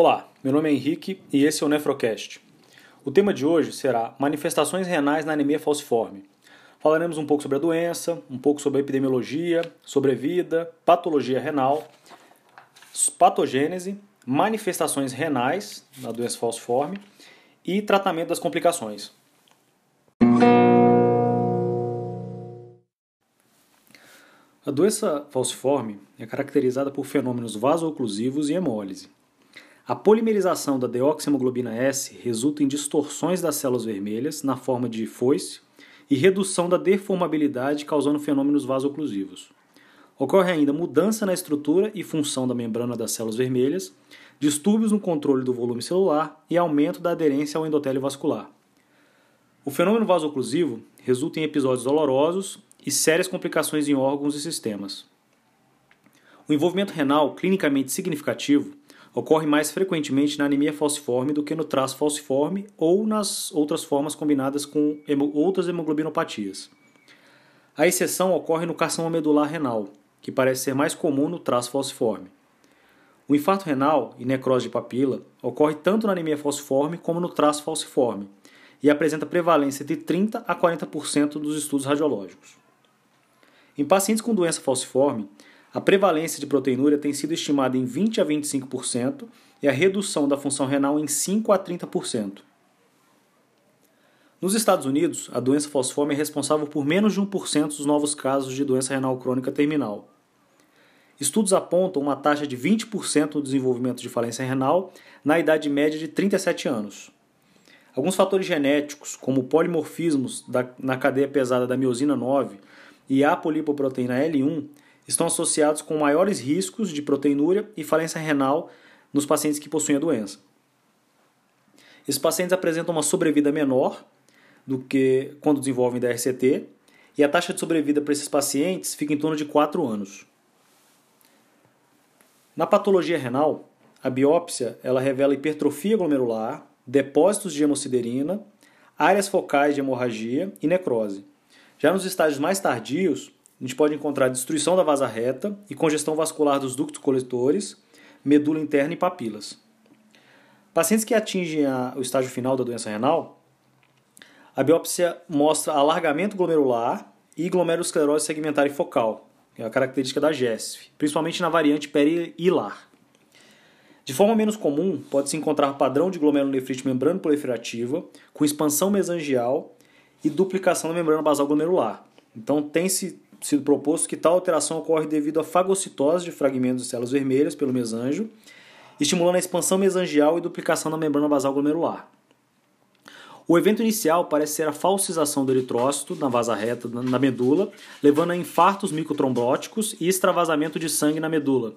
Olá, meu nome é Henrique e esse é o Nefrocast. O tema de hoje será manifestações renais na anemia falciforme. Falaremos um pouco sobre a doença, um pouco sobre a epidemiologia, sobrevida, patologia renal, patogênese, manifestações renais na doença falciforme e tratamento das complicações. A doença falciforme é caracterizada por fenômenos vasooclusivos e hemólise. A polimerização da deoxiemoglobina S resulta em distorções das células vermelhas na forma de foice e redução da deformabilidade, causando fenômenos vasooclusivos. Ocorre ainda mudança na estrutura e função da membrana das células vermelhas, distúrbios no controle do volume celular e aumento da aderência ao endotélio vascular. O fenômeno vasooclusivo resulta em episódios dolorosos e sérias complicações em órgãos e sistemas. O envolvimento renal clinicamente significativo ocorre mais frequentemente na anemia falciforme do que no traço falciforme ou nas outras formas combinadas com outras hemoglobinopatias. A exceção ocorre no carcinoma medular renal, que parece ser mais comum no traço falciforme. O infarto renal e necrose de papila ocorre tanto na anemia falciforme como no traço falciforme e apresenta prevalência de 30 a 40% dos estudos radiológicos. Em pacientes com doença falciforme, a prevalência de proteinúria tem sido estimada em 20 a 25% e a redução da função renal em 5 a 30%. Nos Estados Unidos, a doença falciforme é responsável por menos de 1% dos novos casos de doença renal crônica terminal. Estudos apontam uma taxa de 20% no desenvolvimento de falência renal na idade média de 37 anos. Alguns fatores genéticos, como polimorfismos na cadeia pesada da miosina 9 e a apolipoproteína L1, estão associados com maiores riscos de proteinúria e falência renal nos pacientes que possuem a doença. Esses pacientes apresentam uma sobrevida menor do que quando desenvolvem DRCT, e a taxa de sobrevida para esses pacientes fica em torno de 4 anos. Na patologia renal, a biópsia ela revela hipertrofia glomerular, depósitos de hemociderina, áreas focais de hemorragia e necrose. Já nos estágios mais tardios, a gente pode encontrar destruição da vasa reta e congestão vascular dos ductos coletores, medula interna e papilas. Pacientes que atingem a, o estágio final da doença renal, a biópsia mostra alargamento glomerular e glomerulosclerose segmentar e focal, que é a característica da GESF, principalmente na variante perihilar. De forma menos comum, pode-se encontrar padrão de glomerulonefrite membrana proliferativa, com expansão mesangial e duplicação da membrana basal glomerular. Então, tem-se sido proposto que tal alteração ocorre devido à fagocitose de fragmentos de células vermelhas pelo mesanjo, estimulando a expansão mesangial e duplicação da membrana basal glomerular. O evento inicial parece ser a falsização do eritrócito na vasa reta na medula, levando a infartos microtrombóticos e extravasamento de sangue na medula.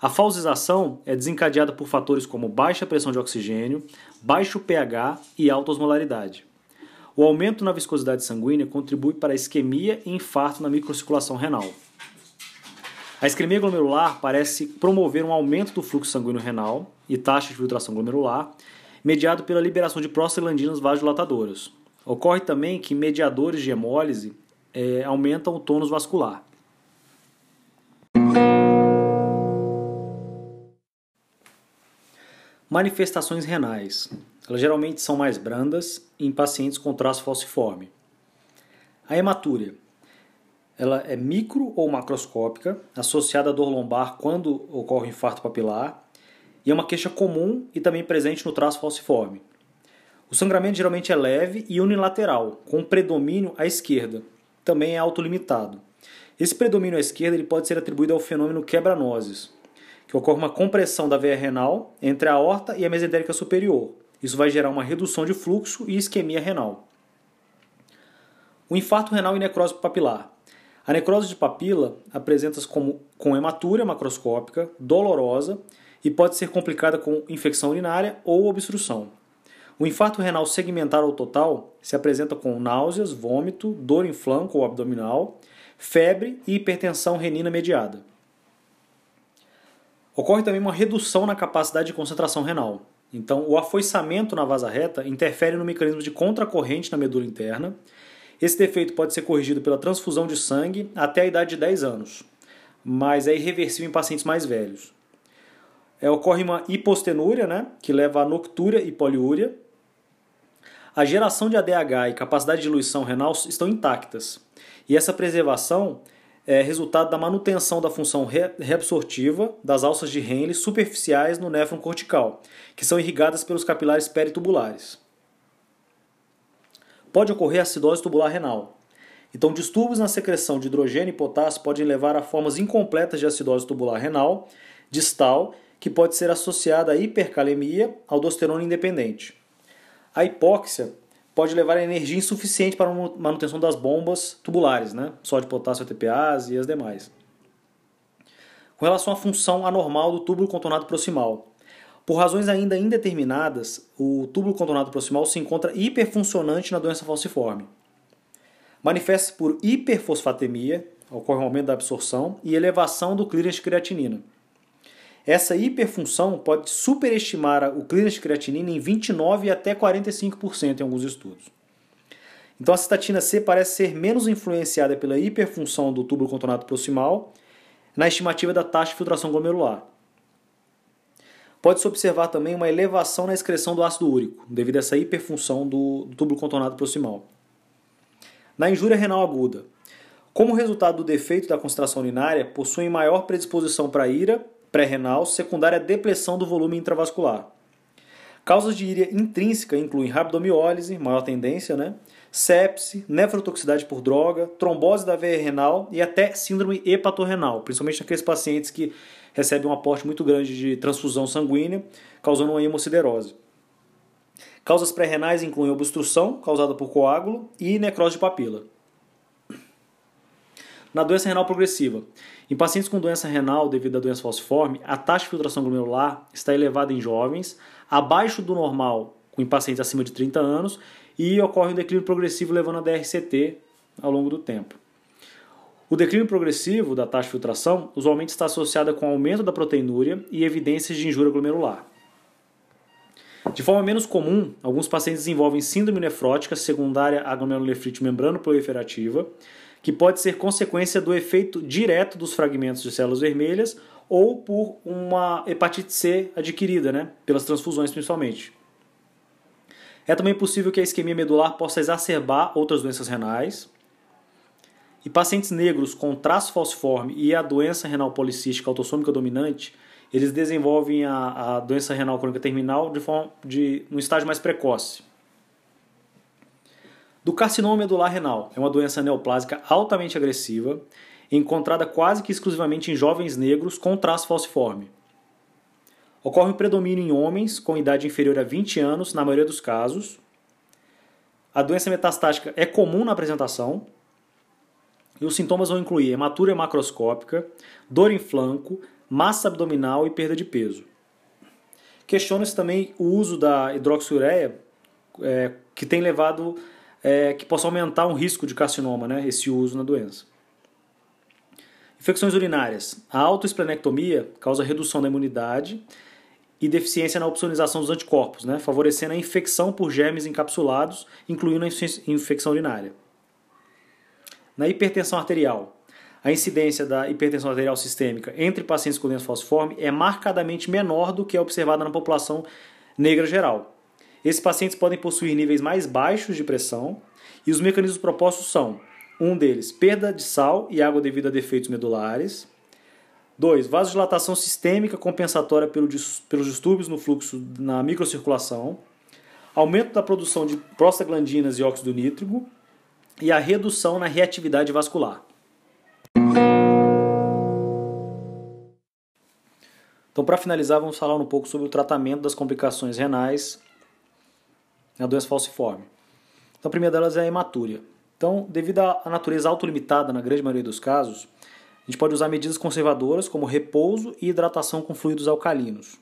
A falsização é desencadeada por fatores como baixa pressão de oxigênio, baixo pH e alta osmolaridade. O aumento na viscosidade sanguínea contribui para isquemia e infarto na microcirculação renal. A isquemia glomerular parece promover um aumento do fluxo sanguíneo renal e taxa de filtração glomerular, mediado pela liberação de prostaglandinas vasodilatadoras. Ocorre também que mediadores de hemólise é, aumentam o tônus vascular. Manifestações renais. Elas geralmente são mais brandas em pacientes com traço falciforme. A hematúria. Ela é micro ou macroscópica, associada à dor lombar quando ocorre infarto papilar, e é uma queixa comum e também presente no traço falciforme. O sangramento geralmente é leve e unilateral, com predomínio à esquerda. Também é autolimitado. Esse predomínio à esquerda ele pode ser atribuído ao fenômeno quebranoses, que ocorre uma compressão da veia renal entre a aorta e a mesentérica superior, isso vai gerar uma redução de fluxo e isquemia renal. O infarto renal e necrose papilar. A necrose de papila apresenta-se com hematúria macroscópica, dolorosa e pode ser complicada com infecção urinária ou obstrução. O infarto renal segmentar ou total se apresenta com náuseas, vômito, dor em flanco ou abdominal, febre e hipertensão renina mediada. Ocorre também uma redução na capacidade de concentração renal. Então, o afoiçamento na vasa reta interfere no mecanismo de contracorrente na medula interna. Esse defeito pode ser corrigido pela transfusão de sangue até a idade de 10 anos, mas é irreversível em pacientes mais velhos. é, ocorre uma hipostenúria, né, que leva a noctúria e poliúria. A geração de ADH e capacidade de diluição renal estão intactas. E essa preservação é resultado da manutenção da função reabsortiva das alças de Henle superficiais no néfron cortical, que são irrigadas pelos capilares peritubulares. Pode ocorrer acidose tubular renal. Então, distúrbios na secreção de hidrogênio e potássio podem levar a formas incompletas de acidose tubular renal distal que pode ser associada à hipercalemia, aldosterona independente. A hipóxia pode levar a energia insuficiente para a manutenção das bombas tubulares, né? sódio, potássio, ATPase e as demais. Com relação à função anormal do túbulo contornado proximal, por razões ainda indeterminadas, o túbulo contornado proximal se encontra hiperfuncionante na doença falciforme. Manifesta-se por hiperfosfatemia, ocorre um aumento da absorção, e elevação do clearance de creatinina. Essa hiperfunção pode superestimar o clearance de creatinina em 29 até 45% em alguns estudos. Então a cistatina C parece ser menos influenciada pela hiperfunção do túbulo contornado proximal na estimativa da taxa de filtração glomerular. Pode-se observar também uma elevação na excreção do ácido úrico, devido a essa hiperfunção do, túbulo contornado proximal. Na injúria renal aguda, como resultado do defeito da concentração urinária, possuem maior predisposição para ira pré-renal, secundária à depressão do volume intravascular. Causas de íria intrínseca incluem rabdomiólise, maior tendência, né? sepse, nefrotoxicidade por droga, trombose da veia renal e até síndrome hepatorrenal, principalmente naqueles pacientes que recebem um aporte muito grande de transfusão sanguínea, causando uma hemociderose. Causas pré-renais incluem obstrução, causada por coágulo, e necrose de papila. Na doença renal progressiva, em pacientes com doença renal devido à doença falciforme, a taxa de filtração glomerular está elevada em jovens, abaixo do normal em pacientes acima de 30 anos e ocorre um declínio progressivo levando a DRCT ao longo do tempo. O declínio progressivo da taxa de filtração usualmente está associado com aumento da proteinúria e evidências de injúria glomerular. De forma menos comum, alguns pacientes desenvolvem síndrome nefrótica secundária à glomerulonefrite membrano proliferativa, que pode ser consequência do efeito direto dos fragmentos de células vermelhas ou por uma hepatite C adquirida, né, pelas transfusões principalmente. É também possível que a isquemia medular possa exacerbar outras doenças renais. E pacientes negros com traço falciforme e a doença renal policística autossômica dominante, eles desenvolvem a, a doença renal crônica terminal de forma de um estágio mais precoce do carcinoma medular renal. É uma doença neoplásica altamente agressiva, encontrada quase que exclusivamente em jovens negros com traço falciforme. Ocorre um predomínio em homens com idade inferior a 20 anos, na maioria dos casos. A doença metastática é comum na apresentação. E os sintomas vão incluir hematúria macroscópica, dor em flanco, massa abdominal e perda de peso. Questiona-se também o uso da hidroxiureia, é, que tem levado é, que possa aumentar um risco de carcinoma, né, esse uso na doença. Infecções urinárias. A autoesplenectomia causa redução da imunidade e deficiência na opsonização dos anticorpos, né, favorecendo a infecção por germes encapsulados, incluindo a infecção urinária. Na hipertensão arterial. A incidência da hipertensão arterial sistêmica entre pacientes com doença falciforme é marcadamente menor do que é observada na população negra geral. Esses pacientes podem possuir níveis mais baixos de pressão e os mecanismos propostos são: um deles, perda de sal e água devido a defeitos medulares. 2. Vasodilatação sistêmica compensatória pelos distúrbios no fluxo na microcirculação. Aumento da produção de prostaglandinas e óxido nítrico. E a redução na reatividade vascular. Então, para finalizar, vamos falar um pouco sobre o tratamento das complicações renais a doença falciforme. Então, a primeira delas é a hematúria. Então, devido à natureza autolimitada na grande maioria dos casos, a gente pode usar medidas conservadoras como repouso e hidratação com fluidos alcalinos.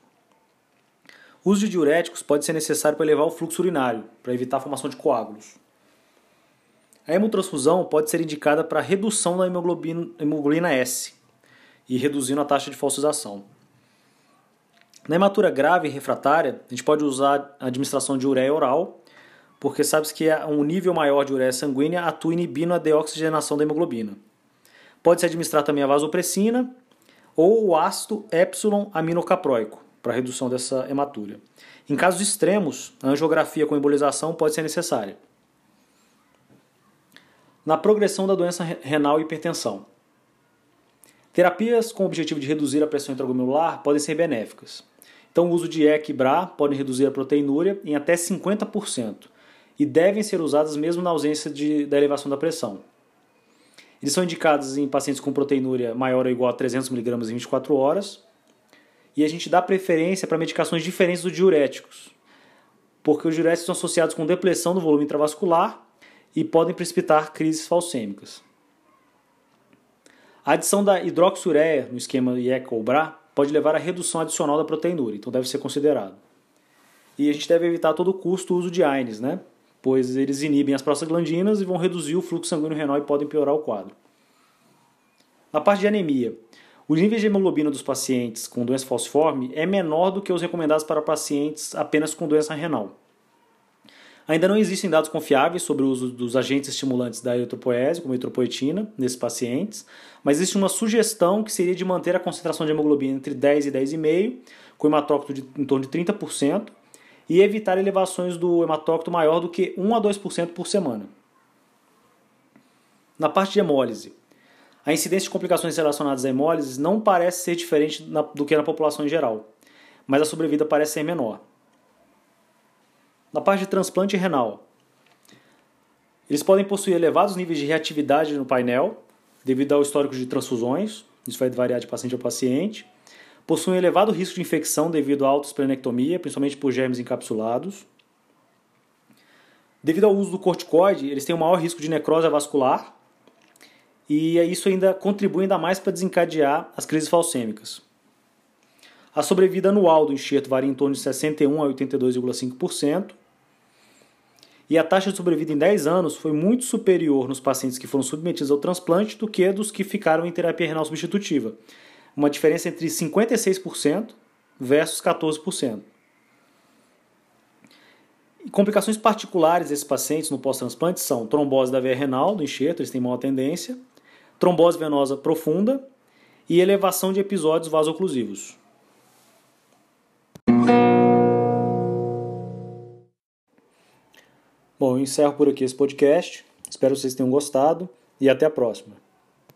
O uso de diuréticos pode ser necessário para elevar o fluxo urinário, para evitar a formação de coágulos. A hemotransfusão pode ser indicada para redução da hemoglobina, hemoglobina S e reduzindo a taxa de falsização. Na hematura grave e refratária, a gente pode usar a administração de ureia oral, porque sabe-se que um nível maior de ureia sanguínea atua inibindo a deoxigenação da hemoglobina. Pode-se administrar também a vasopressina ou o ácido epsilon aminocapróico, para redução dessa hematúria. Em casos extremos, a angiografia com embolização pode ser necessária. Na progressão da doença renal e hipertensão. Terapias com o objetivo de reduzir a pressão intraglomerular podem ser benéficas. Então, o uso de EC e BRA pode reduzir a proteinúria em até 50% e devem ser usadas mesmo na ausência de, da elevação da pressão. Eles são indicados em pacientes com proteinúria maior ou igual a 300 mg em 24 horas. E a gente dá preferência para medicações diferentes dos diuréticos, porque os diuréticos estão associados com depressão do volume intravascular e podem precipitar crises falcêmicas. A adição da hidroxureia no esquema IECA ou BRA pode levar à redução adicional da proteinúria, então deve ser considerado. E a gente deve evitar a todo custo o uso de AINES, né? pois eles inibem as prostaglandinas e vão reduzir o fluxo sanguíneo renal e podem piorar o quadro. Na parte de anemia, os níveis de hemoglobina dos pacientes com doença falciforme é menor do que os recomendados para pacientes apenas com doença renal. Ainda não existem dados confiáveis sobre o uso dos agentes estimulantes da eritropoese, como a eritropoetina, nesses pacientes, mas existe uma sugestão que seria de manter a concentração de hemoglobina entre 10 e 10,5, com hematócrito de em torno de 30%, e evitar elevações do hematócrito maior do que 1 a 2% por semana. Na parte de hemólise, a incidência de complicações relacionadas à hemólise não parece ser diferente do que na população em geral, mas a sobrevida parece ser menor. Na parte de transplante renal, eles podem possuir elevados níveis de reatividade no painel, devido ao histórico de transfusões, isso vai variar de paciente a paciente, possuem elevado risco de infecção devido à autoesplenectomia, principalmente por germes encapsulados. Devido ao uso do corticoide, eles têm um maior risco de necrose vascular e isso ainda contribui ainda mais para desencadear as crises falcêmicas. A sobrevida anual do enxerto varia em torno de 61 a 82,5%. E a taxa de sobrevida em 10 anos foi muito superior nos pacientes que foram submetidos ao transplante do que dos que ficaram em terapia renal substitutiva, uma diferença entre 56% versus 14%. E complicações particulares desses pacientes no pós-transplante são trombose da veia renal, do enxerto, eles têm maior tendência, trombose venosa profunda e elevação de episódios vasoclusivos. Bom, eu encerro por aqui esse podcast. Espero que vocês tenham gostado e até a próxima.